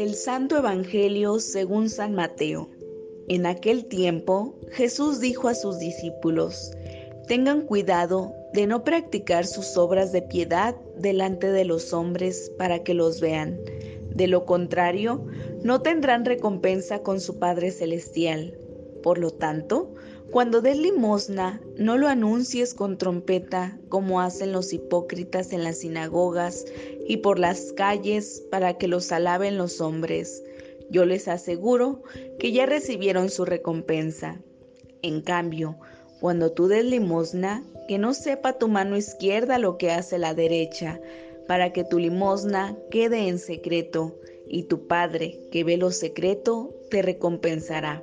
Del Santo Evangelio según San Mateo. En aquel tiempo Jesús dijo a sus discípulos, tengan cuidado de no practicar sus obras de piedad delante de los hombres para que los vean. De lo contrario, no tendrán recompensa con su Padre Celestial. Por lo tanto, cuando des limosna, no lo anuncies con trompeta como hacen los hipócritas en las sinagogas y por las calles para que los alaben los hombres. Yo les aseguro que ya recibieron su recompensa. En cambio, cuando tú des limosna, que no sepa tu mano izquierda lo que hace la derecha, para que tu limosna quede en secreto, y tu Padre, que ve lo secreto, te recompensará.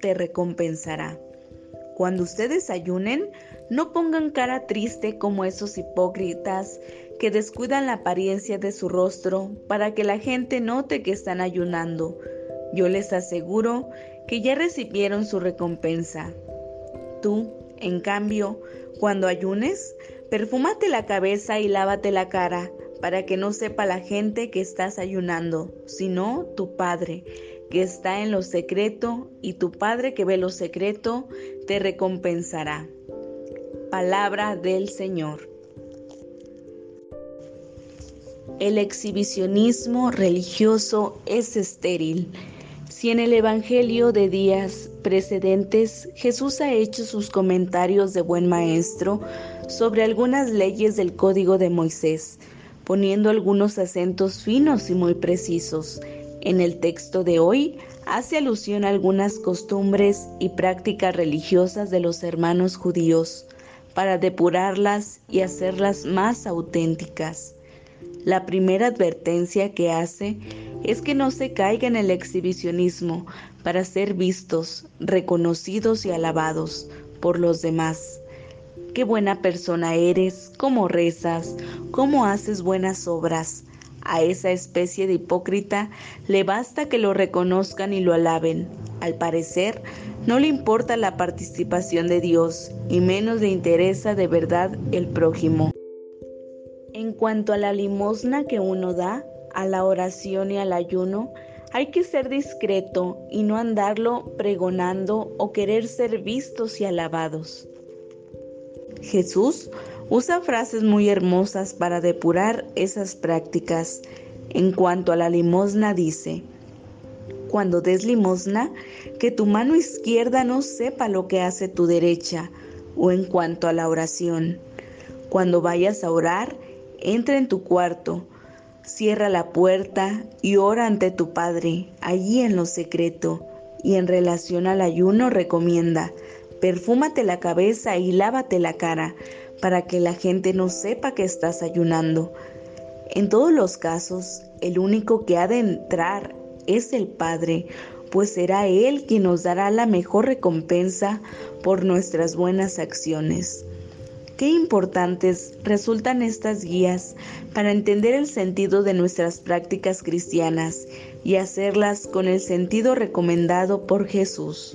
te recompensará. Cuando ustedes ayunen, no pongan cara triste como esos hipócritas que descuidan la apariencia de su rostro para que la gente note que están ayunando. Yo les aseguro que ya recibieron su recompensa. Tú, en cambio, cuando ayunes, perfúmate la cabeza y lávate la cara, para que no sepa la gente que estás ayunando, sino tu Padre, que está en lo secreto, y tu Padre que ve lo secreto, te recompensará. Palabra del Señor. El exhibicionismo religioso es estéril. Si en el Evangelio de días precedentes Jesús ha hecho sus comentarios de buen maestro sobre algunas leyes del Código de Moisés, poniendo algunos acentos finos y muy precisos, en el texto de hoy hace alusión a algunas costumbres y prácticas religiosas de los hermanos judíos para depurarlas y hacerlas más auténticas. La primera advertencia que hace es que no se caiga en el exhibicionismo para ser vistos, reconocidos y alabados por los demás. Qué buena persona eres, cómo rezas, cómo haces buenas obras a esa especie de hipócrita le basta que lo reconozcan y lo alaben. Al parecer, no le importa la participación de Dios y menos le interesa de verdad el prójimo. En cuanto a la limosna que uno da, a la oración y al ayuno, hay que ser discreto y no andarlo pregonando o querer ser vistos y alabados. Jesús usa frases muy hermosas para depurar esas prácticas. En cuanto a la limosna dice, cuando des limosna, que tu mano izquierda no sepa lo que hace tu derecha, o en cuanto a la oración, cuando vayas a orar, entra en tu cuarto, cierra la puerta y ora ante tu Padre, allí en lo secreto, y en relación al ayuno recomienda, perfúmate la cabeza y lávate la cara, para que la gente no sepa que estás ayunando. En todos los casos, el único que ha de entrar es el Padre, pues será Él quien nos dará la mejor recompensa por nuestras buenas acciones. qué importantes resultan estas guías para entender el sentido de nuestras prácticas cristianas y hacerlas con el sentido recomendado por Jesús.